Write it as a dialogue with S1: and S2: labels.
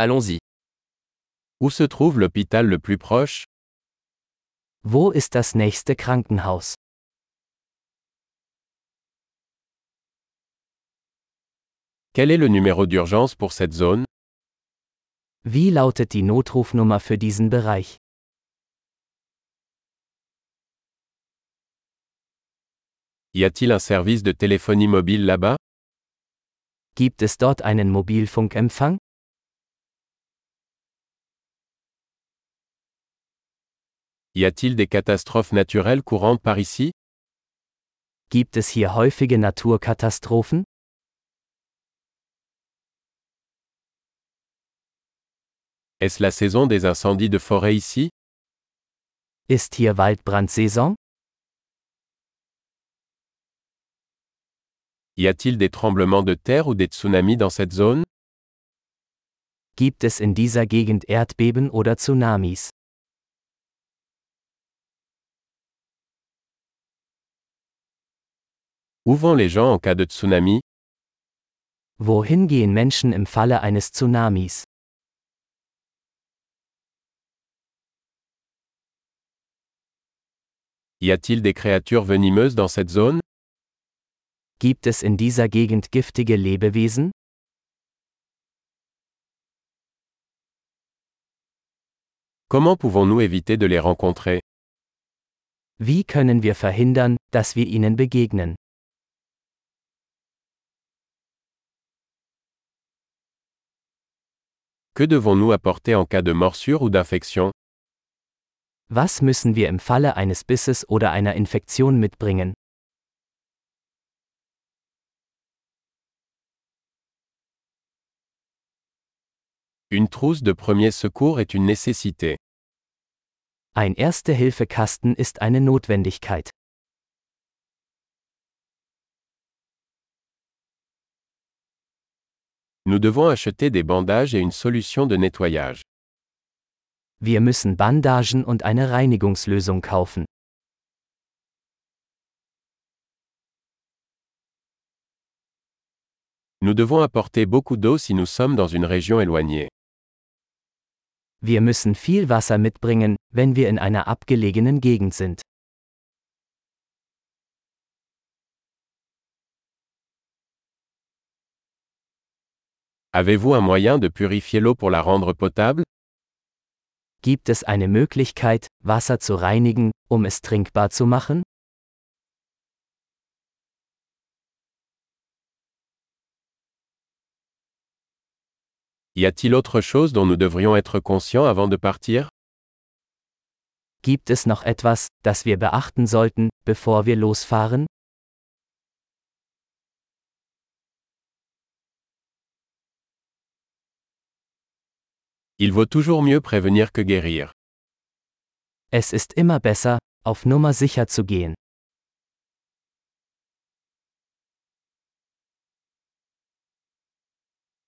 S1: Allons-y.
S2: Où se trouve l'hôpital le plus proche?
S3: Wo ist das nächste Krankenhaus?
S2: Quel est le numéro d'urgence pour cette zone?
S3: Wie lautet die Notrufnummer für diesen Bereich?
S2: Y a-t-il un service de téléphonie mobile là-bas?
S3: Gibt es dort einen Mobilfunkempfang?
S2: Y a-t-il des catastrophes naturelles courantes par ici
S3: Gibt es hier häufige Naturkatastrophen?
S2: Est-ce la saison des incendies de forêt ici
S3: Ist hier Waldbrandsaison?
S2: Y a-t-il des tremblements de terre ou des tsunamis dans cette zone
S3: Gibt es in dieser Gegend Erdbeben oder Tsunamis?
S2: Où vont les gens en cas de tsunami
S3: Wohin gehen Menschen im Falle eines Tsunamis?
S2: Y a-t-il des créatures venimeuses dans cette zone
S3: Gibt es in dieser Gegend giftige Lebewesen?
S2: Comment pouvons-nous éviter de les rencontrer
S3: Wie können wir verhindern, dass wir ihnen begegnen?
S2: Que devons-nous apporter en cas de morsure ou d'infection
S3: Was müssen wir im Falle eines Bisses oder einer Infektion mitbringen?
S2: Une trousse de premier secours est une nécessité.
S3: Ein Erste-Hilfe-Kasten ist eine Notwendigkeit.
S2: Nous devons acheter des bandages et une solution de nettoyage.
S3: Wir müssen Bandagen und eine Reinigungslösung kaufen.
S2: Nous devons apporter beaucoup d'eau si nous sommes dans une région éloignée.
S3: Wir müssen viel Wasser mitbringen, wenn wir in einer abgelegenen Gegend sind.
S2: Avez-vous un moyen de purifier l'eau pour la rendre potable?
S3: Gibt es eine Möglichkeit, Wasser zu reinigen, um es trinkbar zu machen?
S2: Y a-t-il autre chose dont nous devrions être conscients avant de partir?
S3: Gibt es noch etwas, das wir beachten sollten, bevor wir losfahren?
S2: Il vaut toujours mieux prévenir que guérir.
S3: Es ist immer besser, auf Nummer sicher zu gehen.